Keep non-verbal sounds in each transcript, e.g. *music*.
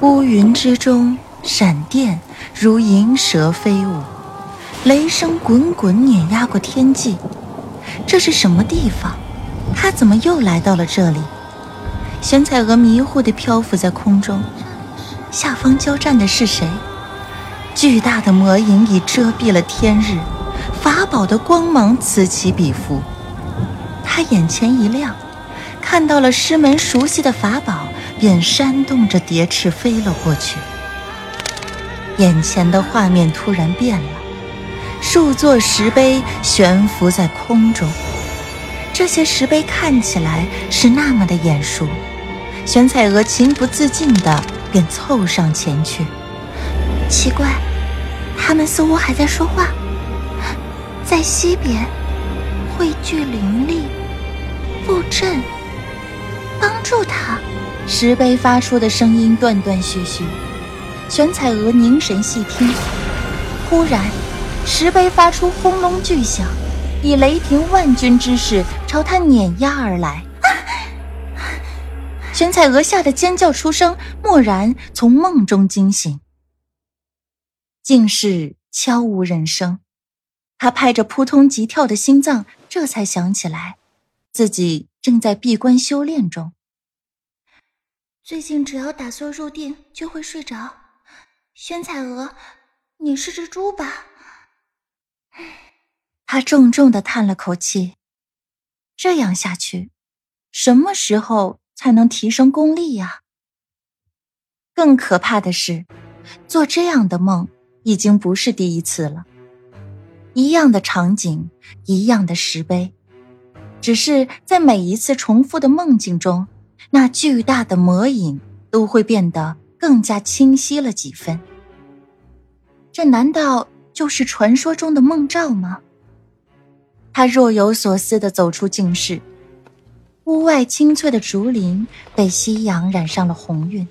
乌云之中，闪电如银蛇飞舞，雷声滚滚碾压过天际。这是什么地方？他怎么又来到了这里？玄彩娥迷糊地漂浮在空中，下方交战的是谁？巨大的魔影已遮蔽了天日，法宝的光芒此起彼伏。他眼前一亮，看到了师门熟悉的法宝，便扇动着蝶翅飞了过去。眼前的画面突然变了，数座石碑悬浮在空中，这些石碑看起来是那么的眼熟，玄彩娥情不自禁的便凑上前去。奇怪，他们似乎还在说话。在西边，汇聚灵力，布阵，帮助他。石碑发出的声音断断续续。玄彩娥凝神细听，忽然，石碑发出轰隆巨响，以雷霆万钧之势朝他碾压而来。*laughs* 玄彩娥吓得尖叫出声，蓦然从梦中惊醒。竟是悄无人声，他拍着扑通急跳的心脏，这才想起来，自己正在闭关修炼中。最近只要打坐入定，就会睡着。宣彩娥，你是只猪吧？*sighs* 他重重的叹了口气。这样下去，什么时候才能提升功力呀？更可怕的是，做这样的梦。已经不是第一次了，一样的场景，一样的石碑，只是在每一次重复的梦境中，那巨大的魔影都会变得更加清晰了几分。这难道就是传说中的梦兆吗？他若有所思地走出静室，屋外青翠的竹林被夕阳染上了红晕，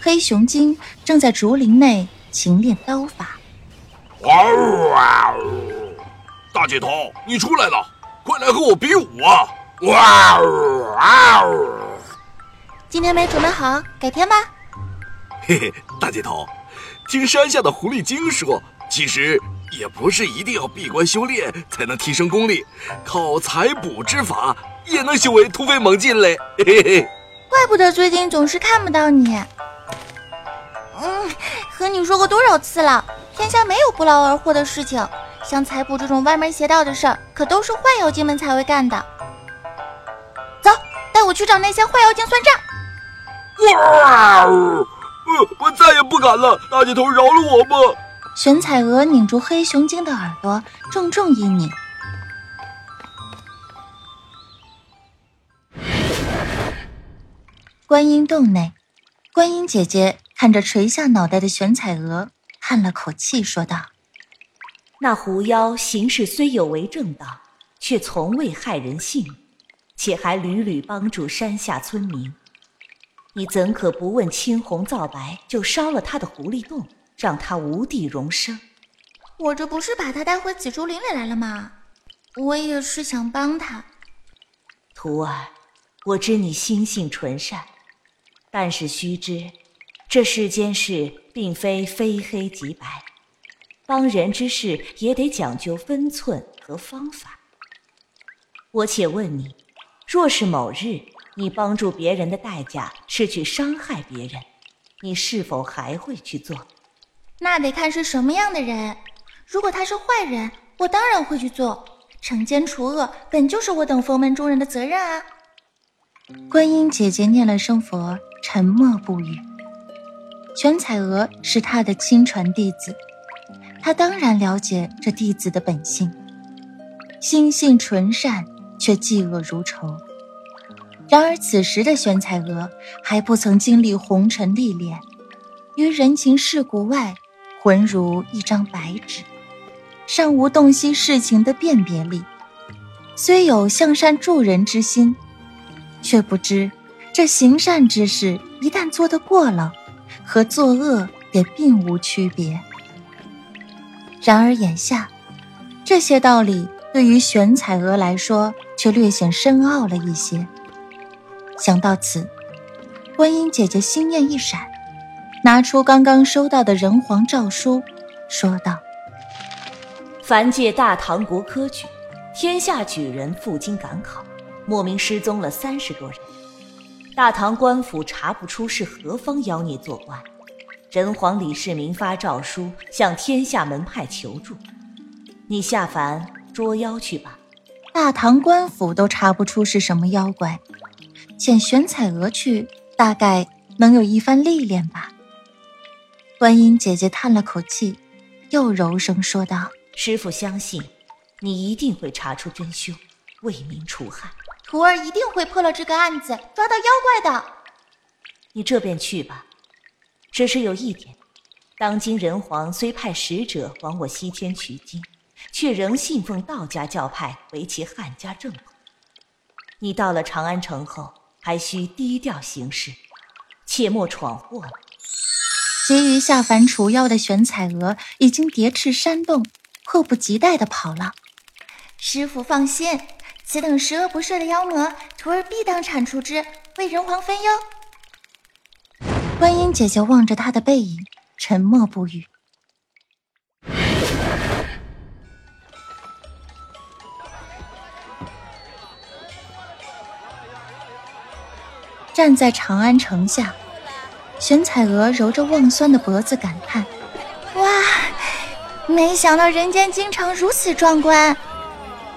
黑熊精正在竹林内。勤练刀法。哇！哇大姐头，你出来了，快来和我比武啊！哇！今天没准备好，改天吧。嘿嘿，大姐头，听山下的狐狸精说，其实也不是一定要闭关修炼才能提升功力，靠采补之法也能修为突飞猛进嘞。嘿嘿，怪不得最近总是看不到你。嗯。和你说过多少次了，天下没有不劳而获的事情，像采补这种歪门邪道的事儿，可都是坏妖精们才会干的。走，带我去找那些坏妖精算账。哇！我我再也不敢了，大姐头饶了我吧。玄彩娥拧住黑熊精的耳朵，重重一拧。观音洞内，观音姐姐。看着垂下脑袋的玄彩娥，叹了口气，说道：“那狐妖行事虽有违正道，却从未害人性，且还屡屡帮助山下村民。你怎可不问青红皂白就烧了他的狐狸洞，让他无地容身？我这不是把他带回紫竹林里来了吗？我也是想帮他。徒儿，我知你心性纯善，但是须知。”这世间事并非非黑即白，帮人之事也得讲究分寸和方法。我且问你，若是某日你帮助别人的代价是去伤害别人，你是否还会去做？那得看是什么样的人。如果他是坏人，我当然会去做。惩奸除恶本就是我等佛门中人的责任啊。观音姐姐念了声佛，沉默不语。全彩娥是他的亲传弟子，他当然了解这弟子的本性，心性纯善，却嫉恶如仇。然而此时的玄彩娥还不曾经历红尘历练，于人情世故外，浑如一张白纸，尚无洞悉事情的辨别力。虽有向善助人之心，却不知这行善之事一旦做得过了。和作恶也并无区别。然而眼下，这些道理对于玄彩娥来说却略显深奥了一些。想到此，观音姐姐心念一闪，拿出刚刚收到的人皇诏书，说道：“凡借大唐国科举，天下举人赴京赶考，莫名失踪了三十多人。大唐官府查不出是何方妖孽作怪。人皇李世民发诏书向天下门派求助，你下凡捉妖去吧。大唐官府都查不出是什么妖怪，遣玄彩娥去，大概能有一番历练吧。”观音姐姐叹了口气，又柔声说道：“师傅相信，你一定会查出真凶，为民除害。徒儿一定会破了这个案子，抓到妖怪的。你这便去吧。只是有一点，当今人皇虽派使者往我西天取经，却仍信奉道家教派为其汉家正统。你到了长安城后，还需低调行事，切莫闯祸了。”急于下凡除妖的玄彩娥已经蝶翅扇动，迫不及待地跑了。师傅放心，此等十恶不赦的妖魔，徒儿必当铲除之，为人皇分忧。观音姐姐望着她的背影，沉默不语。站在长安城下。玄彩娥揉着望酸的脖子，感叹：“哇，没想到人间京城如此壮观。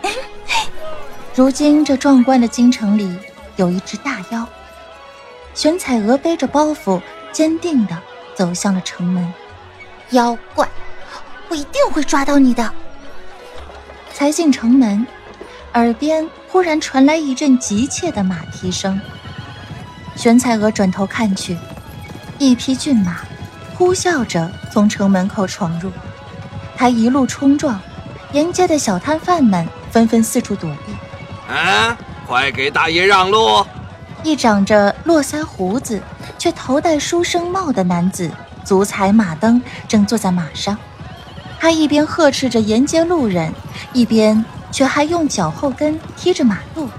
*laughs* 如今这壮观的京城里有一只大妖。”玄彩娥背着包袱，坚定地走向了城门。妖怪，我一定会抓到你的！才进城门，耳边忽然传来一阵急切的马蹄声。玄彩娥转头看去。一匹骏马呼啸着从城门口闯入，他一路冲撞，沿街的小摊贩们纷纷四处躲避。啊！快给大爷让路！一长着络腮胡子却头戴书生帽的男子，足踩马蹬，正坐在马上。他一边呵斥着沿街路人，一边却还用脚后跟踢着马路，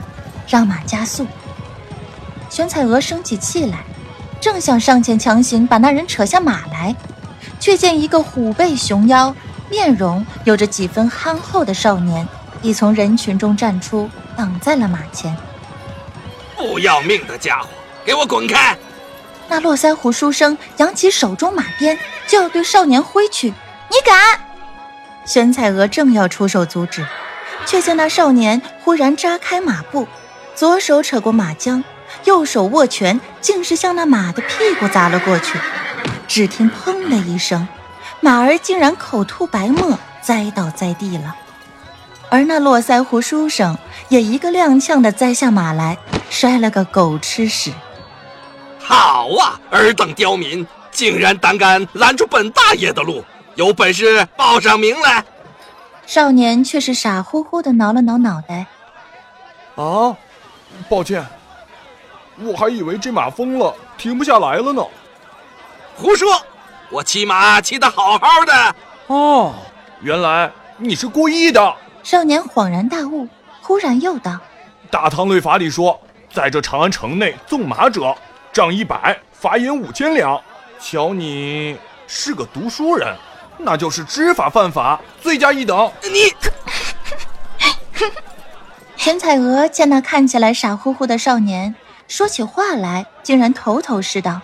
让马加速。玄彩娥生起气来。正想上前强行把那人扯下马来，却见一个虎背熊腰、面容有着几分憨厚的少年，已从人群中站出，挡在了马前。不要命的家伙，给我滚开！那络腮胡书生扬起手中马鞭，就要对少年挥去。你敢！玄彩娥正要出手阻止，却见那少年忽然扎开马步，左手扯过马缰。右手握拳，竟是向那马的屁股砸了过去。只听“砰”的一声，马儿竟然口吐白沫，栽倒在地了。而那络腮胡书生也一个踉跄的栽下马来，摔了个狗吃屎。好啊，尔等刁民，竟然胆敢拦住本大爷的路，有本事报上名来！少年却是傻乎乎的挠了挠脑袋。啊，抱歉。我还以为这马疯了，停不下来了呢。胡说！我骑马骑得好好的。哦，原来你是故意的。少年恍然大悟，忽然又道：“大唐律法里说，在这长安城内纵马者，杖一百，罚银五千两。瞧你是个读书人，那就是知法犯法，罪加一等。你。*laughs* 玄彩娥见那看起来傻乎乎的少年。说起话来，竟然头头是道，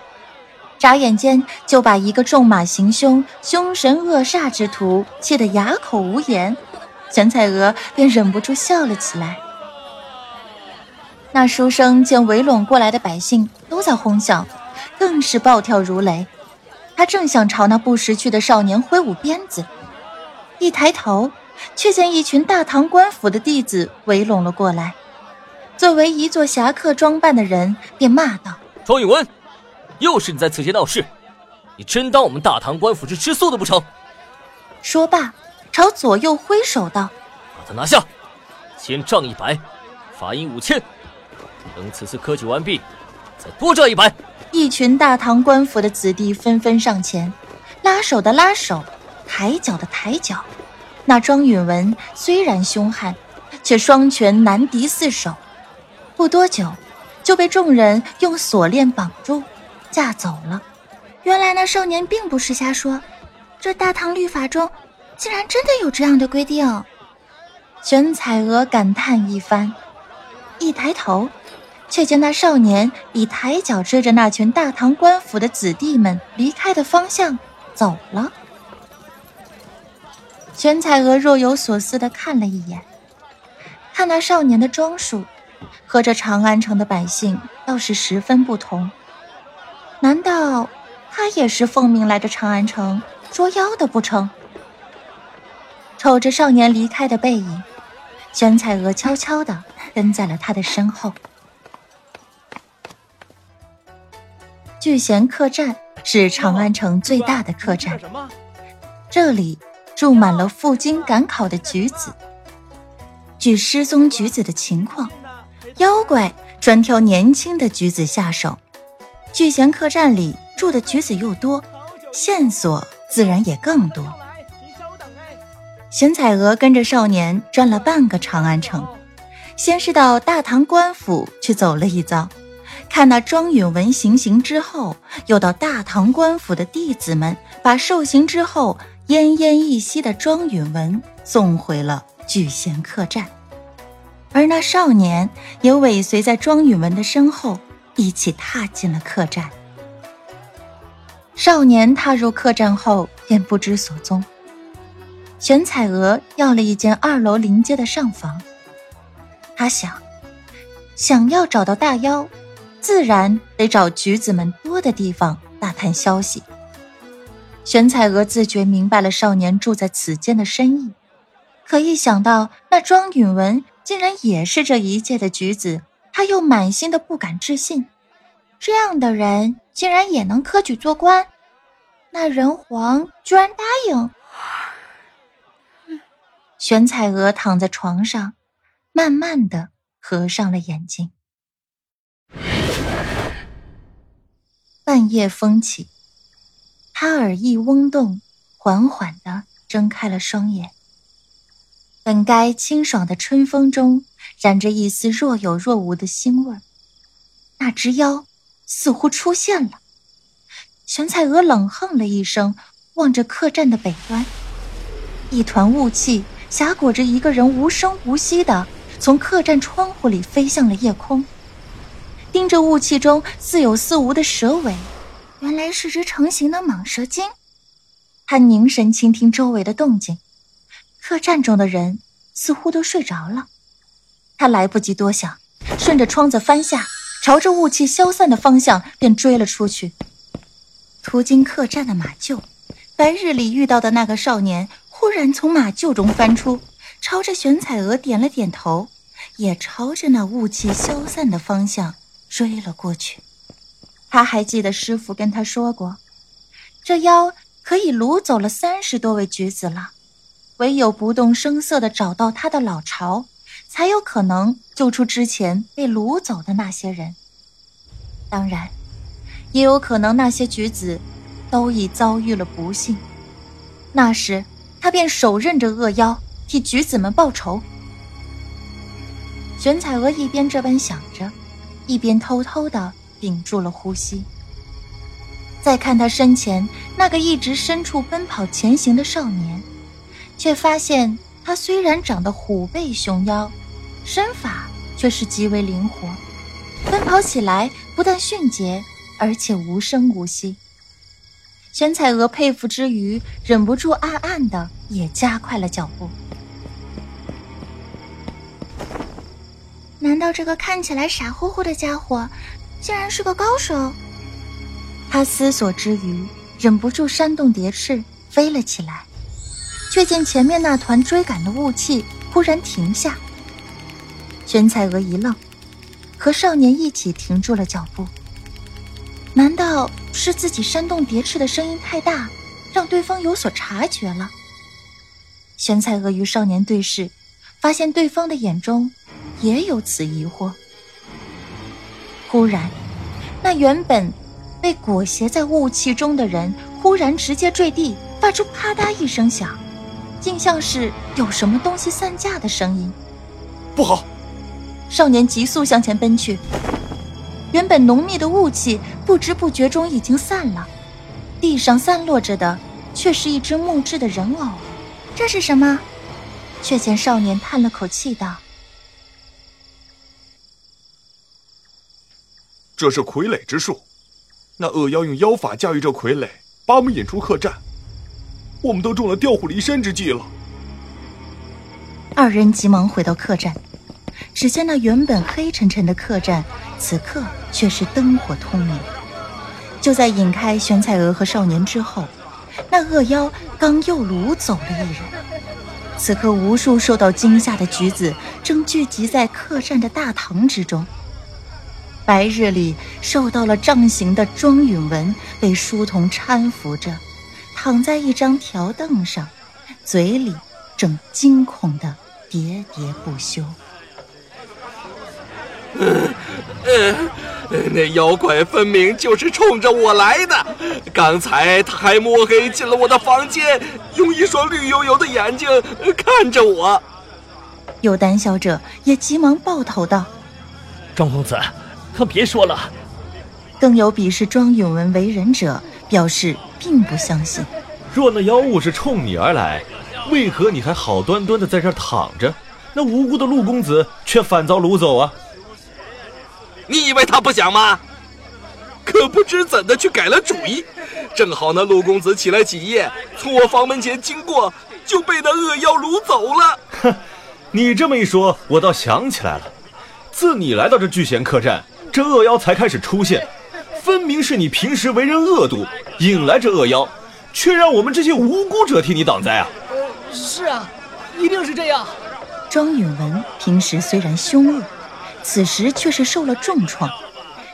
眨眼间就把一个纵马行凶、凶神恶煞之徒气得哑口无言。玄彩娥便忍不住笑了起来。那书生见围拢过来的百姓都在哄笑，更是暴跳如雷。他正想朝那不识趣的少年挥舞鞭子，一抬头，却见一群大唐官府的弟子围拢了过来。作为一座侠客装扮的人，便骂道：“庄允文，又是你在此间闹事！你真当我们大唐官府是吃素的不成？”说罢，朝左右挥手道：“把他拿下，先杖一百，罚银五千。等此次科举完毕，再多杖一百。”一群大唐官府的子弟纷纷上前，拉手的拉手，抬脚的抬脚。那庄允文虽然凶悍，却双拳难敌四手。不多久，就被众人用锁链绑住，架走了。原来那少年并不是瞎说，这大唐律法中竟然真的有这样的规定。玄彩娥感叹一番，一抬头，却见那少年已抬脚追着那群大唐官府的子弟们离开的方向走了。玄彩娥若有所思地看了一眼，看那少年的装束，和这长安城的百姓倒是十分不同。难道？他也是奉命来这长安城捉妖的不成？瞅着少年离开的背影，玄彩娥悄悄地跟在了他的身后。聚贤客栈是长安城最大的客栈，这里住满了赴京赶考的举子。据失踪举子的情况，妖怪专挑年轻的举子下手。聚贤客栈里。住的举子又多，线索自然也更多。玄彩娥跟着少年转了半个长安城，先是到大唐官府去走了一遭，看那庄允文行刑之后，又到大唐官府的弟子们把受刑之后奄奄一息的庄允文送回了聚贤客栈，而那少年也尾随在庄允文的身后，一起踏进了客栈。少年踏入客栈后便不知所踪。玄彩娥要了一间二楼临街的上房。他想，想要找到大妖，自然得找橘子们多的地方打探消息。玄彩娥自觉明白了少年住在此间的深意，可一想到那庄允文竟然也是这一届的举子，他又满心的不敢置信。这样的人竟然也能科举做官，那人皇居然答应。玄彩娥躺在床上，慢慢的合上了眼睛。半夜风起，她耳翼嗡动，缓缓的睁开了双眼。本该清爽的春风中，染着一丝若有若无的腥味儿。那只妖。似乎出现了，玄彩娥冷哼了一声，望着客栈的北端，一团雾气挟裹着一个人，无声无息的从客栈窗户里飞向了夜空，盯着雾气中似有似无的蛇尾，原来是只成形的蟒蛇精。他凝神倾听周围的动静，客栈中的人似乎都睡着了，他来不及多想，顺着窗子翻下。朝着雾气消散的方向便追了出去。途经客栈的马厩，白日里遇到的那个少年忽然从马厩中翻出，朝着玄彩娥点了点头，也朝着那雾气消散的方向追了过去。他还记得师傅跟他说过，这妖可以掳走了三十多位举子了，唯有不动声色地找到他的老巢。才有可能救出之前被掳走的那些人。当然，也有可能那些举子都已遭遇了不幸。那时，他便手刃着恶妖，替举子们报仇。玄彩娥一边这般想着，一边偷偷的屏住了呼吸。再看他身前那个一直深处奔跑前行的少年，却发现他虽然长得虎背熊腰。身法却是极为灵活，奔跑起来不但迅捷，而且无声无息。玄彩娥佩服之余，忍不住暗暗的也加快了脚步。难道这个看起来傻乎乎的家伙，竟然是个高手？他思索之余，忍不住扇动蝶翅飞了起来，却见前面那团追赶的雾气忽然停下。玄彩娥一愣，和少年一起停住了脚步。难道是自己煽动蝶翅的声音太大，让对方有所察觉了？玄彩娥与少年对视，发现对方的眼中也有此疑惑。忽然，那原本被裹挟在雾气中的人，忽然直接坠地，发出啪嗒一声响，竟像是有什么东西散架的声音。不好！少年急速向前奔去，原本浓密的雾气不知不觉中已经散了，地上散落着的却是一只木质的人偶。这是什么？却见少年叹了口气道：“这是傀儡之术。那恶妖用妖法驾驭这傀儡，把我们引出客栈。我们都中了调虎离山之计了。”二人急忙回到客栈，只见那原本黑沉沉的客栈，此刻却是灯火通明。就在引开玄彩娥和少年之后，那恶妖刚又掳走了一人。此刻，无数受到惊吓的举子正聚集在客栈的大堂之中。白日里受到了杖刑的庄允文被书童搀扶着，躺在一张条凳上，嘴里正惊恐的喋喋不休。那妖怪分明就是冲着我来的，刚才他还摸黑进了我的房间，用一双绿油油的眼睛看着我。有胆小者也急忙抱头道：“庄公子，可别说了。”更有鄙视庄允文为人者表示并不相信。若那妖物是冲你而来，为何你还好端端的在这儿躺着？那无辜的陆公子却反遭掳走啊！你以为他不想吗？可不知怎的去改了主意。正好那陆公子起来起夜，从我房门前经过，就被那恶妖掳走了。哼，*laughs* 你这么一说，我倒想起来了。自你来到这聚贤客栈，这恶妖才开始出现。分明是你平时为人恶毒，引来这恶妖，却让我们这些无辜者替你挡灾啊！是啊，一定是这样。庄允文平时虽然凶恶。此时却是受了重创，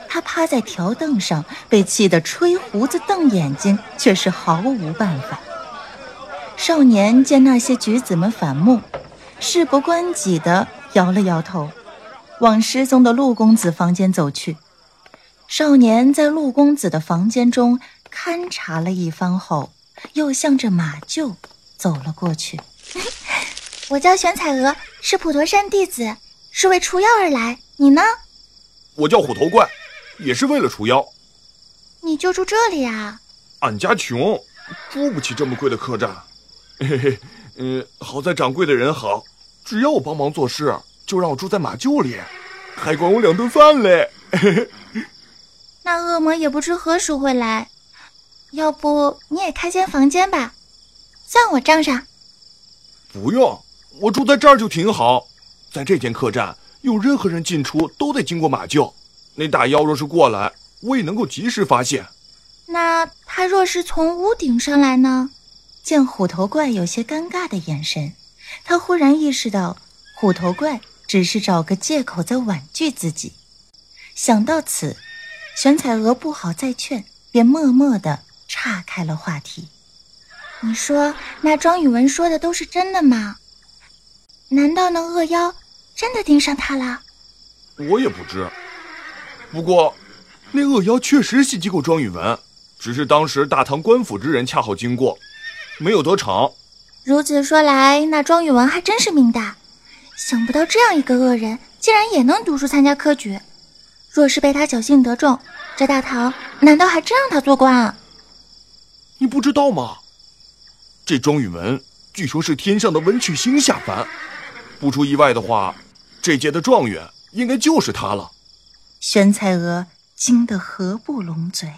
他趴在条凳上，被气得吹胡子瞪眼睛，却是毫无办法。少年见那些举子们反目，事不关己的摇了摇头，往失踪的陆公子房间走去。少年在陆公子的房间中勘察了一番后，又向着马厩走了过去。*laughs* 我叫玄彩娥，是普陀山弟子。是为除妖而来，你呢？我叫虎头怪，也是为了除妖。你就住这里啊？俺家穷，住不起这么贵的客栈。嘿嘿，嗯，好在掌柜的人好，只要我帮忙做事，就让我住在马厩里，还管我两顿饭嘞。嘿嘿。那恶魔也不知何时会来，要不你也开间房间吧，算我账上。不用，我住在这儿就挺好。在这间客栈，有任何人进出都得经过马厩。那大妖若是过来，我也能够及时发现。那他若是从屋顶上来呢？见虎头怪有些尴尬的眼神，他忽然意识到，虎头怪只是找个借口在婉拒自己。想到此，玄彩娥不好再劝，便默默地岔开了话题。你说那庄宇文说的都是真的吗？难道那恶妖？真的盯上他了，我也不知。不过，那恶妖确实袭击过庄宇文，只是当时大唐官府之人恰好经过，没有得逞。如此说来，那庄宇文还真是命大，想不到这样一个恶人，竟然也能读书参加科举。若是被他侥幸得中，这大唐难道还真让他做官啊？你不知道吗？这庄宇文据说是天上的文曲星下凡，不出意外的话。这届的状元应该就是他了。玄彩娥惊得合不拢嘴。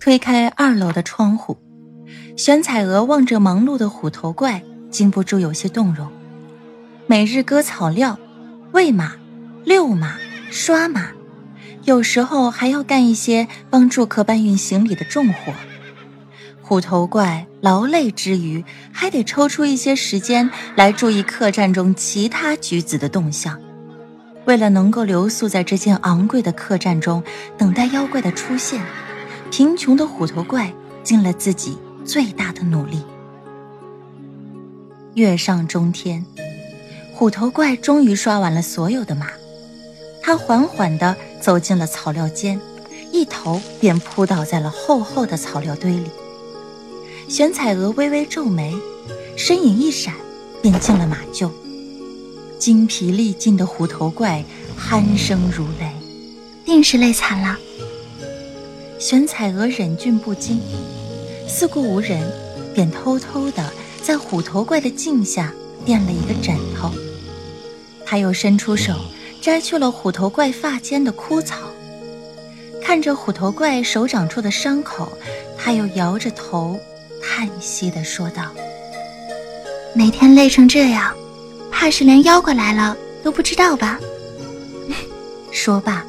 推开二楼的窗户，玄彩娥望着忙碌的虎头怪，禁不住有些动容。每日割草料、喂马、遛马、刷马，有时候还要干一些帮助客搬运行李的重活。虎头怪劳累之余，还得抽出一些时间来注意客栈中其他举子的动向。为了能够留宿在这间昂贵的客栈中，等待妖怪的出现，贫穷的虎头怪尽了自己最大的努力。月上中天，虎头怪终于刷完了所有的马，他缓缓地走进了草料间，一头便扑倒在了厚厚的草料堆里。玄彩娥微微皱眉，身影一闪，便进了马厩。精疲力尽的虎头怪鼾声如雷，定是累惨了。玄彩娥忍俊不禁，四顾无人，便偷偷的在虎头怪的镜下垫了一个枕头。他又伸出手摘去了虎头怪发间的枯草，看着虎头怪手掌处的伤口，他又摇着头叹息的说道：“每天累成这样，怕是连妖怪来了都不知道吧？” *laughs* 说罢。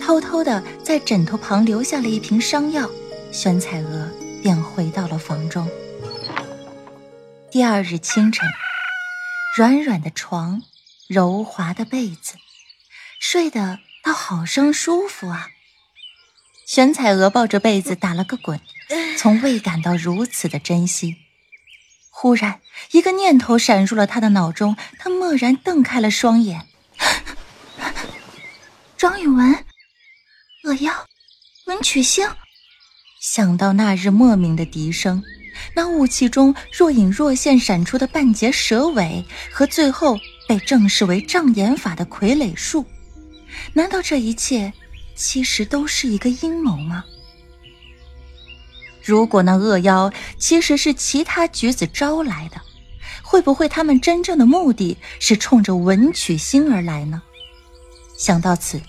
偷偷的在枕头旁留下了一瓶伤药，玄彩娥便回到了房中。第二日清晨，软软的床，柔滑的被子，睡得倒好生舒服啊。玄彩娥抱着被子打了个滚，从未感到如此的珍惜。忽然，一个念头闪入了她的脑中，她蓦然瞪开了双眼。庄宇文。恶妖，文曲星。想到那日莫名的笛声，那雾气中若隐若现闪出的半截蛇尾，和最后被证实为障眼法的傀儡术，难道这一切其实都是一个阴谋吗？如果那恶妖其实是其他举子招来的，会不会他们真正的目的是冲着文曲星而来呢？想到此。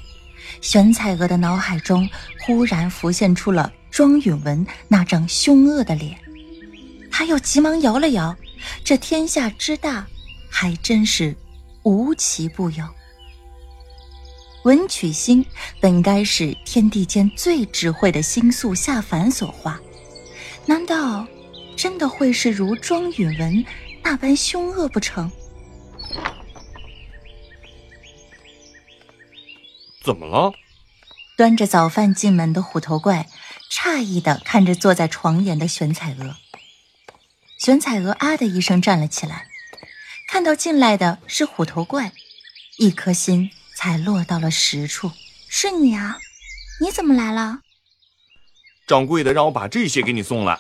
玄彩娥的脑海中忽然浮现出了庄允文那张凶恶的脸，她又急忙摇了摇。这天下之大，还真是无奇不有。文曲星本该是天地间最智慧的星宿下凡所化，难道真的会是如庄允文那般凶恶不成？怎么了？端着早饭进门的虎头怪诧异的看着坐在床沿的玄彩娥。玄彩娥啊的一声站了起来，看到进来的是虎头怪，一颗心才落到了实处。是你啊？你怎么来了？掌柜的让我把这些给你送来。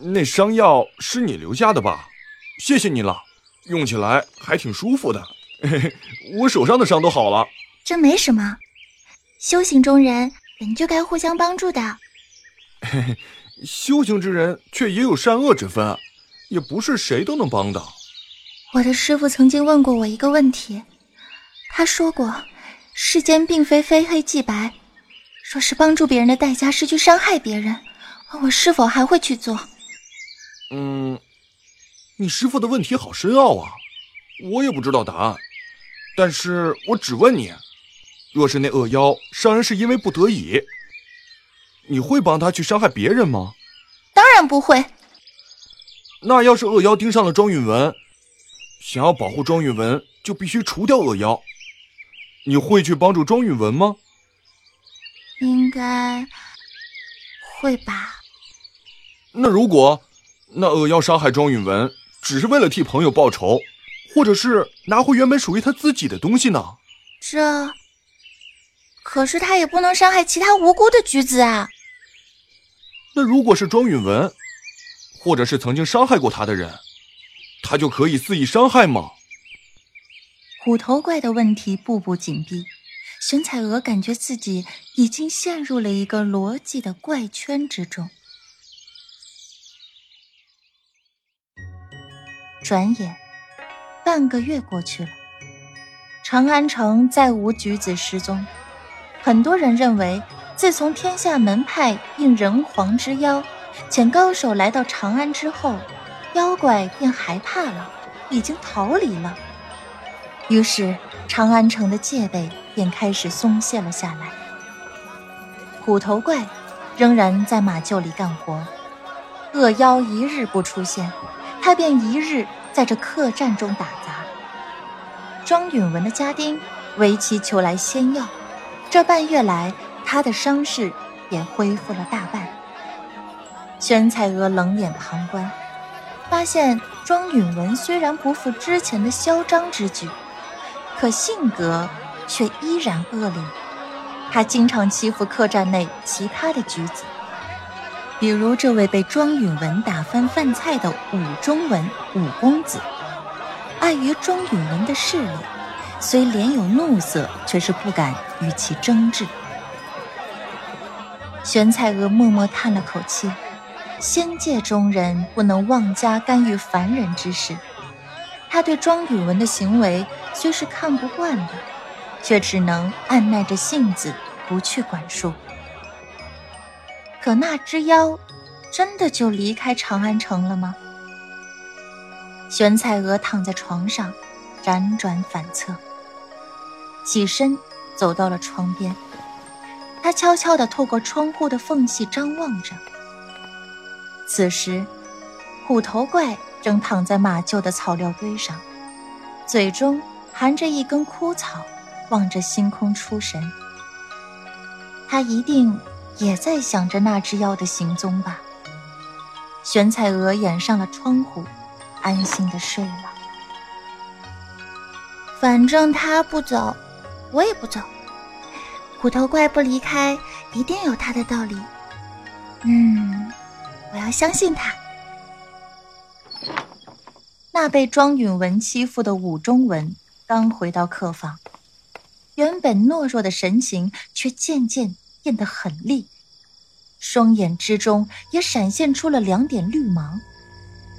那伤药是你留下的吧？谢谢你了，用起来还挺舒服的。我手上的伤都好了，这没什么。修行中人本就该互相帮助的。修行之人却也有善恶之分，也不是谁都能帮的。我的师傅曾经问过我一个问题，他说过，世间并非非黑即白。若是帮助别人的代价是去伤害别人，我是否还会去做？嗯，你师傅的问题好深奥啊，我也不知道答案。但是我只问你，若是那恶妖伤人是因为不得已，你会帮他去伤害别人吗？当然不会。那要是恶妖盯上了庄允文，想要保护庄允文，就必须除掉恶妖。你会去帮助庄允文吗？应该会吧。那如果那恶妖伤害庄允文，只是为了替朋友报仇？或者是拿回原本属于他自己的东西呢？这可是他也不能伤害其他无辜的举子啊。那如果是庄允文，或者是曾经伤害过他的人，他就可以肆意伤害吗？虎头怪的问题步步紧逼，玄彩娥感觉自己已经陷入了一个逻辑的怪圈之中。转眼。半个月过去了，长安城再无举子失踪。很多人认为，自从天下门派应人皇之邀，遣高手来到长安之后，妖怪便害怕了，已经逃离了。于是，长安城的戒备便开始松懈了下来。虎头怪仍然在马厩里干活，恶妖一日不出现，他便一日。在这客栈中打杂，庄允文的家丁为其求来仙药，这半月来，他的伤势也恢复了大半。玄彩娥冷眼旁观，发现庄允文虽然不复之前的嚣张之举，可性格却依然恶劣。他经常欺负客栈内其他的举子。比如这位被庄允文打翻饭菜的武中文武公子，碍于庄允文的势力，虽脸有怒色，却是不敢与其争执。玄彩娥默默叹了口气，仙界中人不能妄加干预凡人之事。他对庄允文的行为虽是看不惯的，却只能按耐着性子不去管束。可那只妖，真的就离开长安城了吗？玄彩娥躺在床上，辗转反侧，起身走到了窗边。她悄悄地透过窗户的缝隙张望着。此时，虎头怪正躺在马厩的草料堆上，嘴中含着一根枯草，望着星空出神。他一定也在想着那只妖的行踪吧。玄彩娥掩上了窗户，安心的睡了。反正他不走，我也不走。虎头怪不离开，一定有他的道理。嗯，我要相信他。那被庄允文欺负的武中文刚回到客房，原本懦弱的神情却渐渐变得狠厉，双眼之中也闪现出了两点绿芒。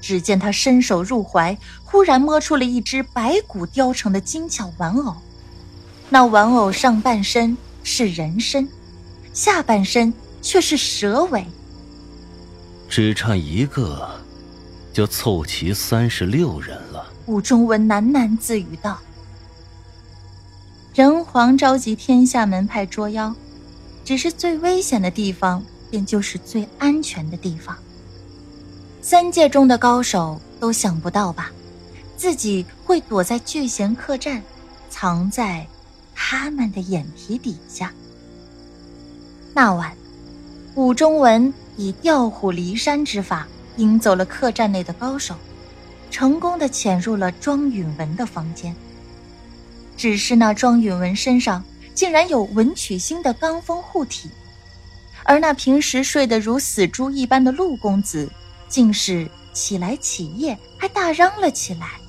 只见他伸手入怀，忽然摸出了一只白骨雕成的精巧玩偶，那玩偶上半身。是人身，下半身却是蛇尾。只差一个，就凑齐三十六人了。武中文喃喃自语道：“人皇召集天下门派捉妖，只是最危险的地方，便就是最安全的地方。三界中的高手都想不到吧？自己会躲在聚贤客栈，藏在……”他们的眼皮底下。那晚，武中文以调虎离山之法引走了客栈内的高手，成功的潜入了庄允文的房间。只是那庄允文身上竟然有文曲星的罡风护体，而那平时睡得如死猪一般的陆公子，竟是起来起夜还大嚷了起来，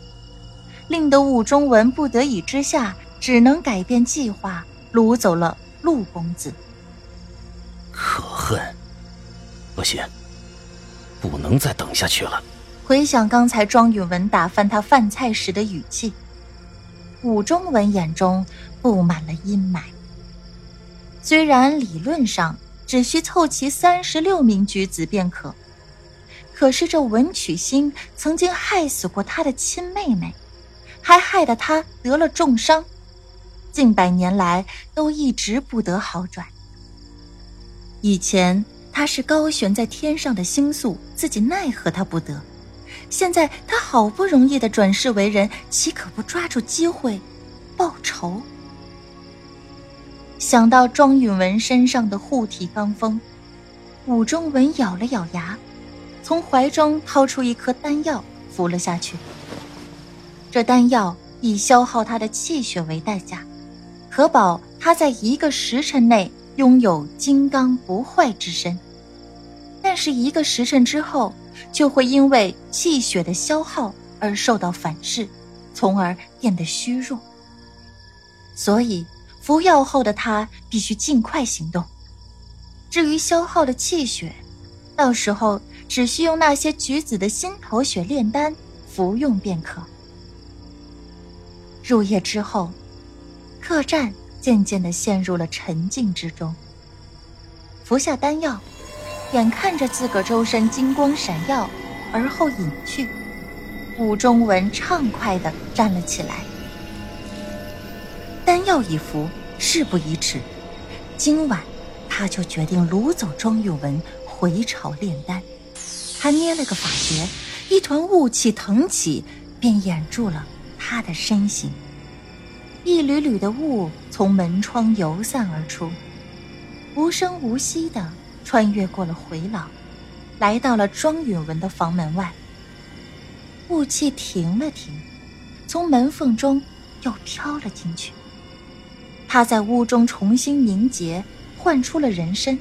令得武中文不得已之下。只能改变计划，掳走了陆公子。可恨！不行，不能再等下去了。回想刚才庄允文打翻他饭菜时的语气，武中文眼中布满了阴霾。虽然理论上只需凑齐三十六名举子便可，可是这文曲星曾经害死过他的亲妹妹，还害得他得了重伤。近百年来都一直不得好转。以前他是高悬在天上的星宿，自己奈何他不得。现在他好不容易的转世为人，岂可不抓住机会报仇？想到庄允文身上的护体罡风，武中文咬了咬牙，从怀中掏出一颗丹药服了下去。这丹药以消耗他的气血为代价。可保他在一个时辰内拥有金刚不坏之身，但是一个时辰之后，就会因为气血的消耗而受到反噬，从而变得虚弱。所以服药后的他必须尽快行动。至于消耗的气血，到时候只需用那些橘子的心头血炼丹服用便可。入夜之后。客栈渐渐的陷入了沉静之中。服下丹药，眼看着自个周身金光闪耀，而后隐去。武中文畅快的站了起来。丹药已服，事不宜迟，今晚他就决定掳走庄有文回朝炼丹。他捏了个法诀，一团雾气腾起，便掩住了他的身形。一缕缕的雾从门窗游散而出，无声无息地穿越过了回廊，来到了庄允文的房门外。雾气停了停，从门缝中又飘了进去。他在屋中重新凝结，唤出了人身。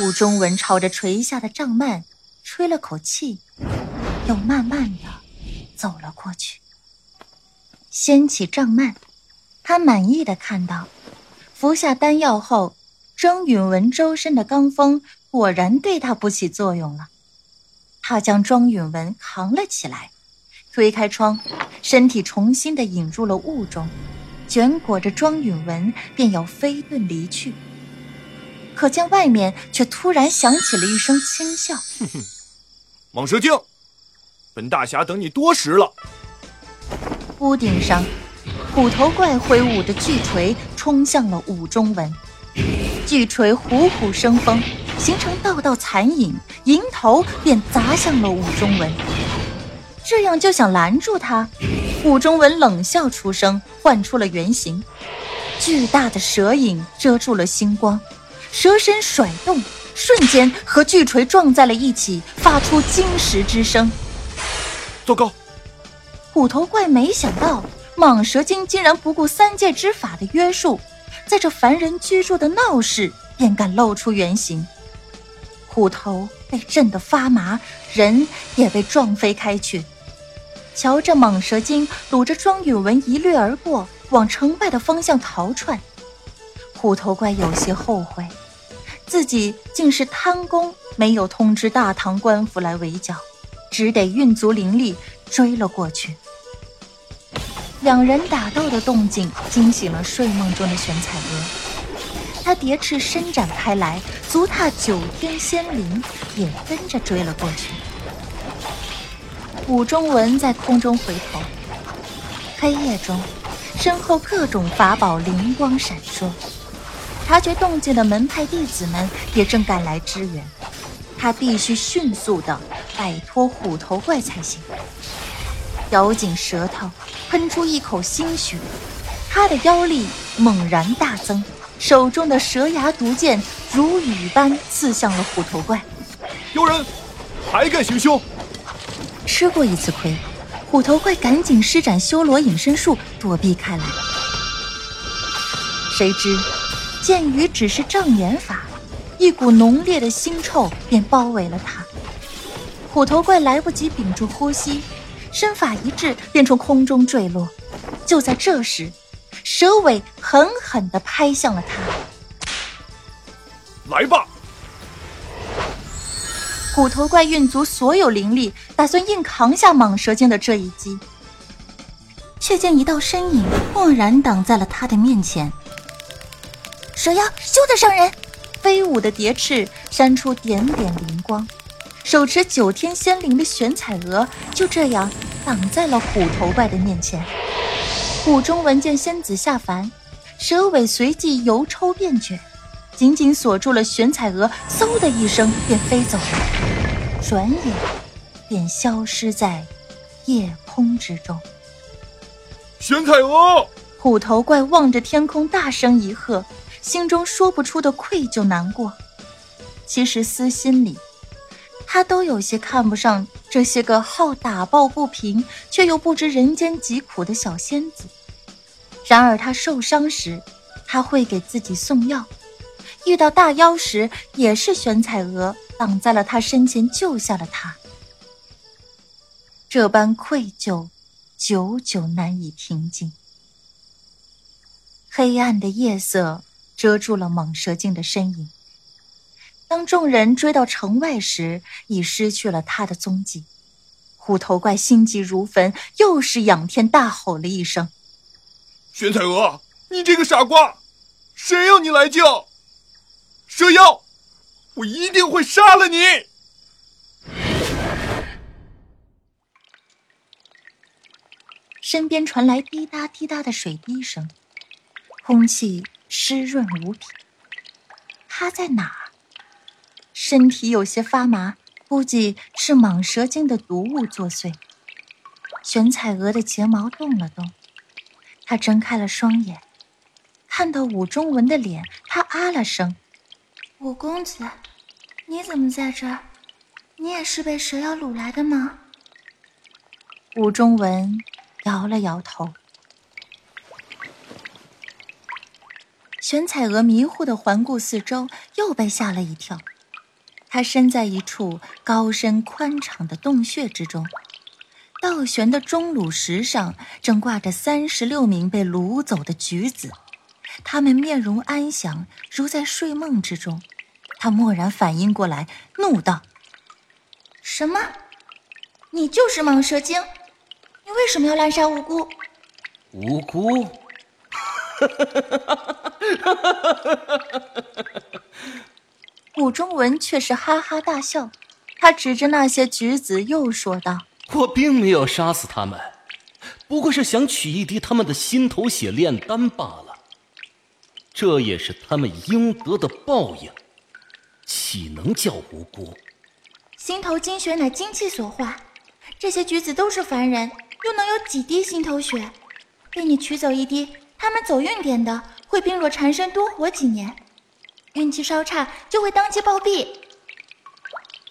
雾中文朝着垂下的帐幔吹了口气，又慢慢地走了过去。掀起帐幔，他满意的看到，服下丹药后，庄允文周身的罡风果然对他不起作用了。他将庄允文扛了起来，推开窗，身体重新的引入了雾中，卷裹着庄允文，便要飞遁离去。可见外面却突然响起了一声轻笑：“哼哼，蟒蛇精，本大侠等你多时了。”屋顶上，虎头怪挥舞着巨锤冲向了武中文，巨锤虎虎生风。形成道道残影，迎头便砸向了武中文。这样就想拦住他？武中文冷笑出声，换出了原形，巨大的蛇影遮住了星光，蛇身甩动，瞬间和巨锤撞在了一起，发出金石之声。糟糕！虎头怪没想到蟒蛇精竟然不顾三界之法的约束，在这凡人居住的闹市便敢露出原形。虎头被震得发麻，人也被撞飞开去。瞧着蟒蛇精掳着庄允文一掠而过，往城外的方向逃窜，虎头怪有些后悔，自己竟是贪功，没有通知大唐官府来围剿，只得运足灵力追了过去。两人打斗的动静惊醒了睡梦中的玄彩娥。他蝶翅伸展开来，足踏九天仙林，也跟着追了过去。武中文在空中回头，黑夜中，身后各种法宝灵光闪烁。察觉动静的门派弟子们也正赶来支援，他必须迅速的摆脱虎头怪才行。咬紧舌头，喷出一口鲜血，他的妖力猛然大增。手中的蛇牙毒剑如雨般刺向了虎头怪。有人还敢行凶！吃过一次亏，虎头怪赶紧施展修罗隐身术躲避开来。谁知剑雨只是障眼法，一股浓烈的腥臭便包围了他。虎头怪来不及屏住呼吸，身法一滞便从空中坠落。就在这时。蛇尾狠狠地拍向了他，来吧！骨头怪运足所有灵力，打算硬扛下蟒蛇精的这一击，却见一道身影蓦然挡在了他的面前。蛇妖休得伤人！飞舞的蝶翅扇出点点灵光，手持九天仙灵的玄彩娥就这样挡在了虎头怪的面前。虎中闻见仙子下凡，蛇尾随即由抽变卷，紧紧锁住了玄彩娥。嗖的一声，便飞走了，转眼便消失在夜空之中。玄彩娥，虎头怪望着天空，大声一喝，心中说不出的愧疚难过。其实私心里，他都有些看不上这些个好打抱不平却又不知人间疾苦的小仙子。然而他受伤时，他会给自己送药；遇到大妖时，也是玄彩娥挡在了他身前，救下了他。这般愧疚，久久难以平静。黑暗的夜色遮住了蟒蛇精的身影。当众人追到城外时，已失去了他的踪迹。虎头怪心急如焚，又是仰天大吼了一声。玄彩娥，你这个傻瓜，谁要你来救？蛇妖，我一定会杀了你！身边传来滴答滴答的水滴声，空气湿润无比。他在哪？身体有些发麻，估计是蟒蛇精的毒物作祟。玄彩娥的睫毛动了动。她睁开了双眼，看到武中文的脸，她啊了声：“五公子，你怎么在这儿？你也是被蛇妖掳来的吗？”武中文摇了摇头。玄彩娥迷糊的环顾四周，又被吓了一跳。他身在一处高深宽敞的洞穴之中。倒悬的钟乳石上，正挂着三十六名被掳走的举子，他们面容安详，如在睡梦之中。他蓦然反应过来，怒道：“什么？你就是蟒蛇精？你为什么要滥杀无辜？”无辜？哈哈哈哈哈武中文却是哈哈大笑，他指着那些橘子又说道：“我并没有杀死他们，不过是想取一滴他们的心头血炼丹罢了。这也是他们应得的报应，岂能叫无辜？”心头精血乃精气所化，这些橘子都是凡人，又能有几滴心头血？被你取走一滴，他们走运点的会病弱缠身，多活几年。运气稍差，就会当街暴毙。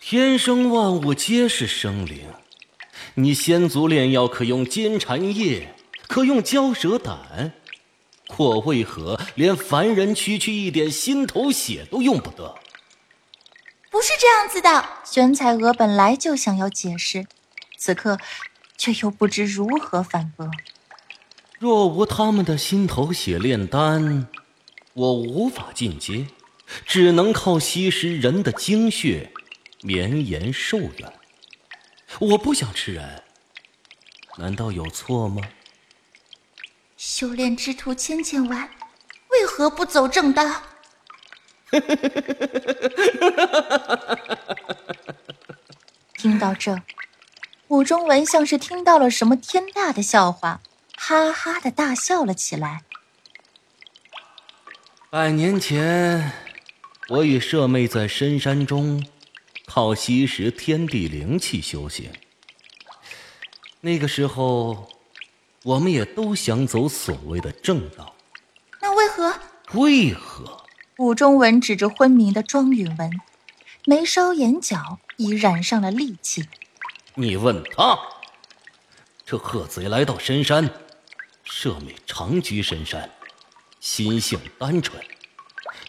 天生万物皆是生灵，你仙族炼药可用金蝉叶，可用蛟蛇胆，可为何连凡人区区一点心头血都用不得？不是这样子的。玄彩娥本来就想要解释，此刻却又不知如何反驳。若无他们的心头血炼丹，我无法进阶。只能靠吸食人的精血，绵延寿远。我不想吃人，难道有错吗？修炼之徒千千万，为何不走正道？*laughs* 听到这，武中文像是听到了什么天大的笑话，哈哈的大笑了起来。百年前。我与舍妹在深山中，靠吸食天地灵气修行。那个时候，我们也都想走所谓的正道。那为何？为何？武中文指着昏迷的庄允文，眉梢眼角已染上了戾气。你问他。这恶贼来到深山，舍妹长居深山，心性单纯。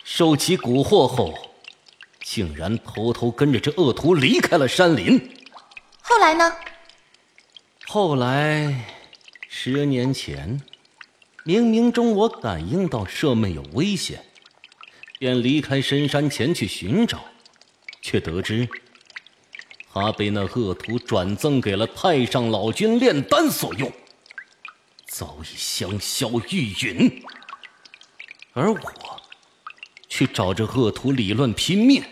受其蛊惑后，竟然偷偷跟着这恶徒离开了山林。后来呢？后来，十年前，冥冥中我感应到舍妹有危险，便离开深山前去寻找，却得知她被那恶徒转赠给了太上老君炼丹所用，早已香消玉殒。而我。去找这恶徒理论拼命，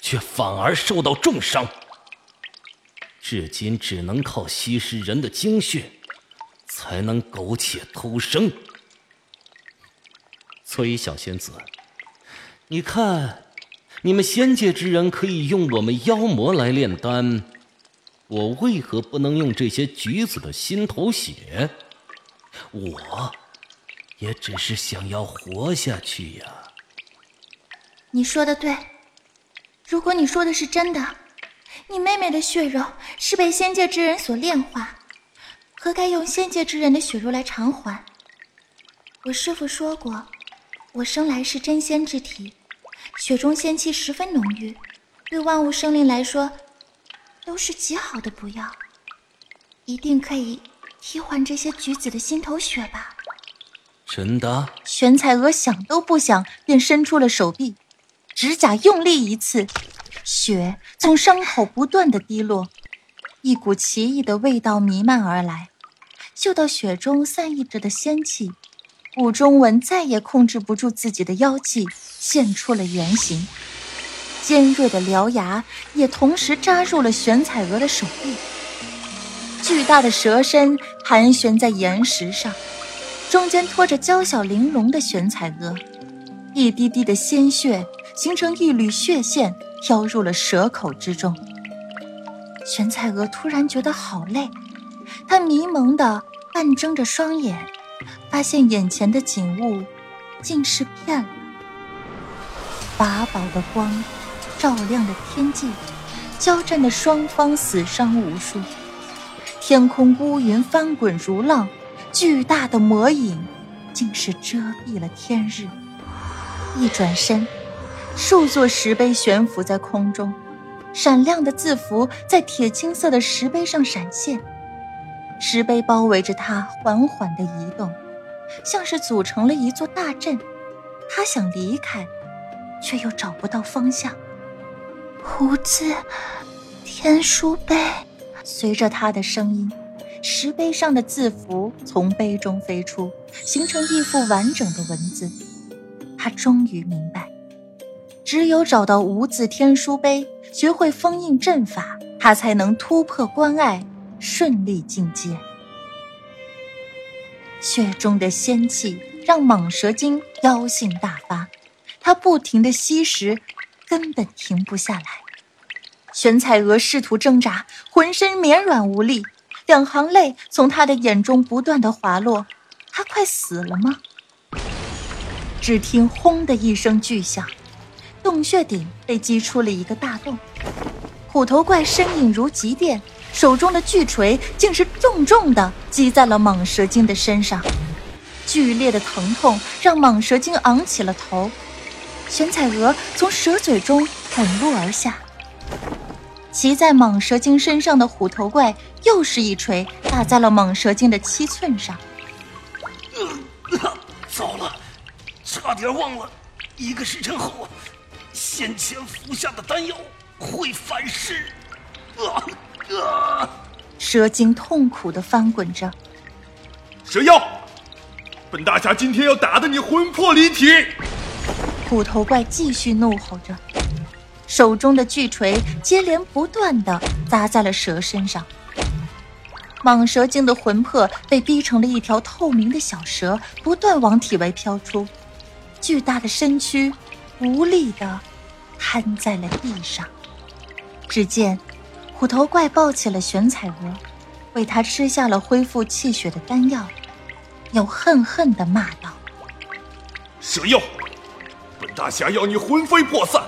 却反而受到重伤。至今只能靠吸食人的精血，才能苟且偷生。所以小仙子，你看，你们仙界之人可以用我们妖魔来炼丹，我为何不能用这些橘子的心头血？我，也只是想要活下去呀。你说的对，如果你说的是真的，你妹妹的血肉是被仙界之人所炼化，何该用仙界之人的血肉来偿还？我师父说过，我生来是真仙之体，血中仙气十分浓郁，对万物生灵来说都是极好的补药，一定可以替换这些橘子的心头血吧？真的？玄彩娥想都不想，便伸出了手臂。指甲用力一刺，血从伤口不断的滴落，一股奇异的味道弥漫而来。嗅到血中散溢着的仙气，武中文再也控制不住自己的妖气，现出了原形。尖锐的獠牙也同时扎入了玄彩娥的手臂。巨大的蛇身盘旋在岩石上，中间拖着娇小玲珑的玄彩娥，一滴滴的鲜血。形成一缕血线，飘入了蛇口之中。玄彩娥突然觉得好累，她迷蒙的半睁着双眼，发现眼前的景物竟是变了。法宝的光照亮了天际，交战的双方死伤无数，天空乌云翻滚如浪，巨大的魔影竟是遮蔽了天日。一转身。数座石碑悬浮在空中，闪亮的字符在铁青色的石碑上闪现。石碑包围着他，缓缓地移动，像是组成了一座大阵。他想离开，却又找不到方向。无字天书碑，随着他的声音，石碑上的字符从碑中飞出，形成一幅完整的文字。他终于明白，只有找到无字天书碑，学会封印阵法，他才能突破关隘，顺利进阶。血中的仙气让蟒蛇精妖性大发，它不停的吸食，根本停不下来。玄彩娥试图挣扎，浑身绵软无力，两行泪从她的眼中不断的滑落。她快死了吗？只听“轰”的一声巨响，洞穴顶被击出了一个大洞，虎头怪身影如急电。手中的巨锤竟是重重的击在了蟒蛇精的身上，剧烈的疼痛让蟒蛇精昂起了头。玄彩娥从蛇嘴中滚落而下，骑在蟒蛇精身上的虎头怪又是一锤打在了蟒蛇精的七寸上。糟了，差点忘了，一个时辰后，先前服下的丹药会反噬。啊！蛇精痛苦的翻滚着。蛇妖，本大侠今天要打得你魂魄离体！虎头怪继续怒吼着，手中的巨锤接连不断的砸在了蛇身上。蟒蛇精的魂魄被逼成了一条透明的小蛇，不断往体外飘出，巨大的身躯无力的瘫在了地上。只见。虎头怪抱起了玄彩娥，为她吃下了恢复气血的丹药，又恨恨地骂道：“蛇妖，本大侠要你魂飞魄散，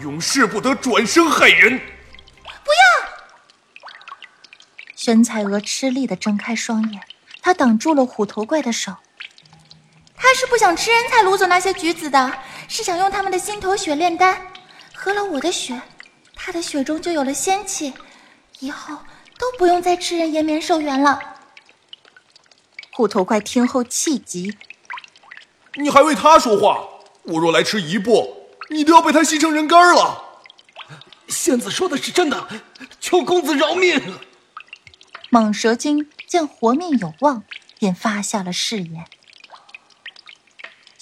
永世不得转生害人！”不要！玄彩娥吃力地睁开双眼，她挡住了虎头怪的手。他是不想吃人才掳走那些橘子的，是想用他们的心头血炼丹，喝了我的血。他的血中就有了仙气，以后都不用再吃人延绵寿元了。虎头怪听后气急：“你还为他说话？我若来迟一步，你都要被他吸成人干了。”仙子说的是真的，求公子饶命！蟒蛇精见活命有望，便发下了誓言。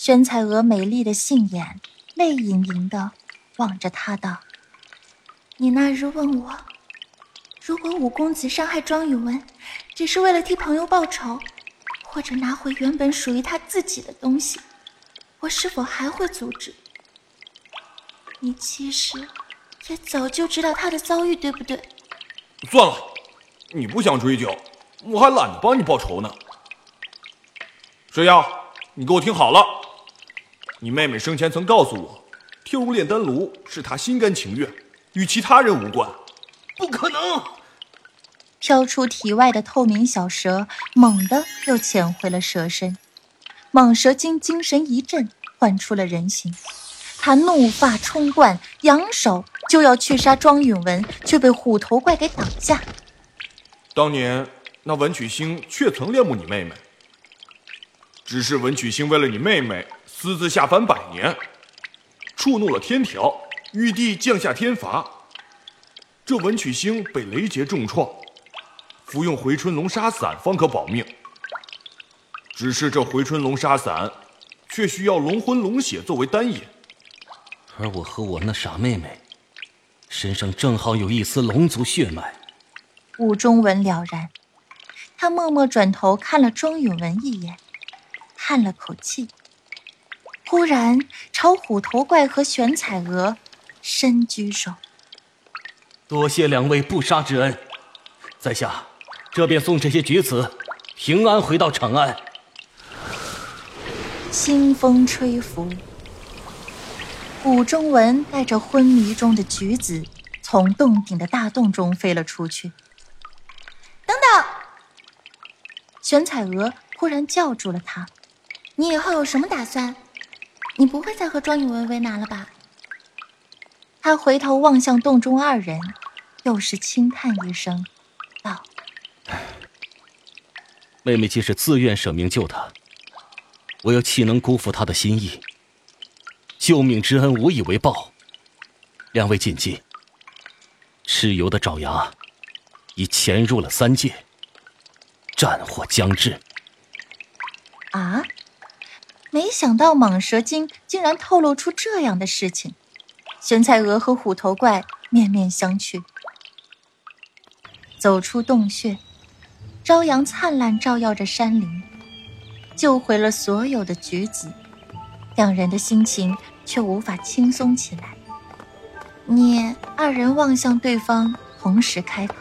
宣彩娥美丽的杏眼泪盈盈的望着他道。你那日问我，如果五公子伤害庄宇文，只是为了替朋友报仇，或者拿回原本属于他自己的东西，我是否还会阻止？你其实也早就知道他的遭遇，对不对？算了，你不想追究，我还懒得帮你报仇呢。水妖，你给我听好了，你妹妹生前曾告诉我，跳入炼丹炉是她心甘情愿。与其他人无关，不可能！飘出体外的透明小蛇猛地又潜回了蛇身，蟒蛇精精神一振，唤出了人形。他怒发冲冠，扬手就要去杀庄允文，却被虎头怪给挡下。当年那文曲星却曾恋慕你妹妹，只是文曲星为了你妹妹私自下凡百年，触怒了天条。玉帝降下天罚，这文曲星被雷劫重创，服用回春龙沙散方可保命。只是这回春龙沙散，却需要龙魂龙血作为丹饮。而我和我那傻妹妹，身上正好有一丝龙族血脉。武中文了然，他默默转头看了庄允文一眼，叹了口气，忽然朝虎头怪和玄彩娥。伸举手，多谢两位不杀之恩，在下这便送这些橘子，平安回到长安。清风吹拂，武中文带着昏迷中的橘子，从洞顶的大洞中飞了出去。等等！玄彩娥忽然叫住了他：“你以后有什么打算？你不会再和庄允文为难了吧？”他回头望向洞中二人，又是轻叹一声，道：“妹妹既是自愿舍命救他，我又岂能辜负他的心意？救命之恩无以为报。两位谨记，蚩尤的爪牙已潜入了三界，战火将至。啊！没想到蟒蛇精竟然透露出这样的事情。玄彩娥和虎头怪面面相觑，走出洞穴，朝阳灿烂照耀着山林，救回了所有的橘子。两人的心情却无法轻松起来。你二人望向对方，同时开口。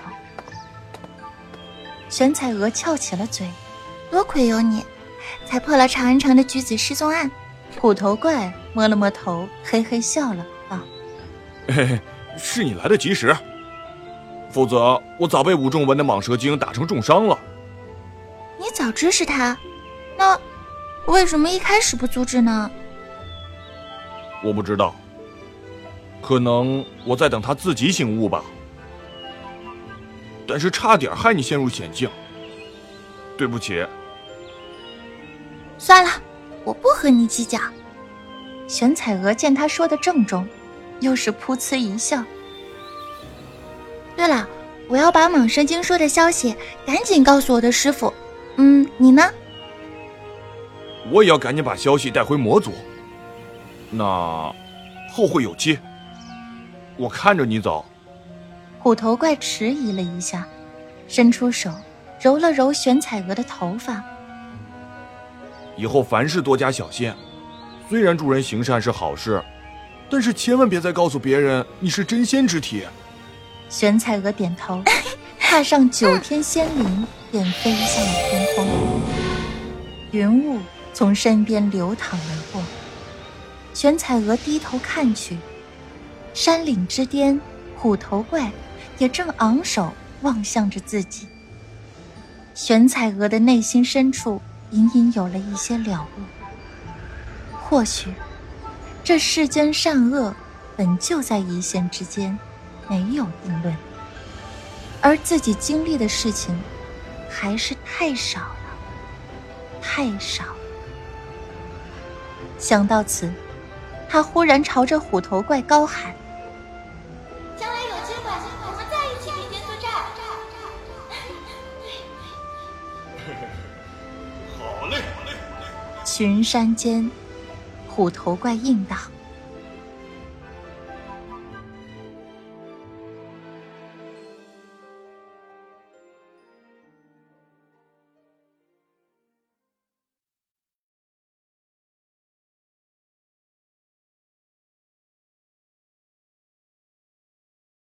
玄彩娥翘起了嘴：“多亏有你，才破了长安城的举子失踪案。”虎头怪摸了摸头，嘿嘿笑了，啊：“嘿嘿，是你来得及时，否则我早被武仲文的蟒蛇精打成重伤了。”你早知是他，那为什么一开始不阻止呢？我不知道，可能我在等他自己醒悟吧。但是差点害你陷入险境，对不起。算了，我不和你计较。玄彩娥见他说的郑重，又是噗呲一笑。对了，我要把蟒蛇精说的消息赶紧告诉我的师傅。嗯，你呢？我也要赶紧把消息带回魔族。那后会有期，我看着你走。虎头怪迟疑了一下，伸出手揉了揉玄彩娥的头发。以后凡事多加小心，虽然助人行善是好事，但是千万别再告诉别人你是真仙之体。玄彩娥点头，踏上九天仙灵，便飞向了天空。云雾从身边流淌而过。玄彩娥低头看去，山岭之巅，虎头怪也正昂首望向着自己。玄彩娥的内心深处隐隐有了一些了悟。或许，这世间善恶本就在一线之间，没有定论。而自己经历的事情，还是太少了，太少。想到此。他忽然朝着虎头怪高喊：“巡，山间，虎头怪应道。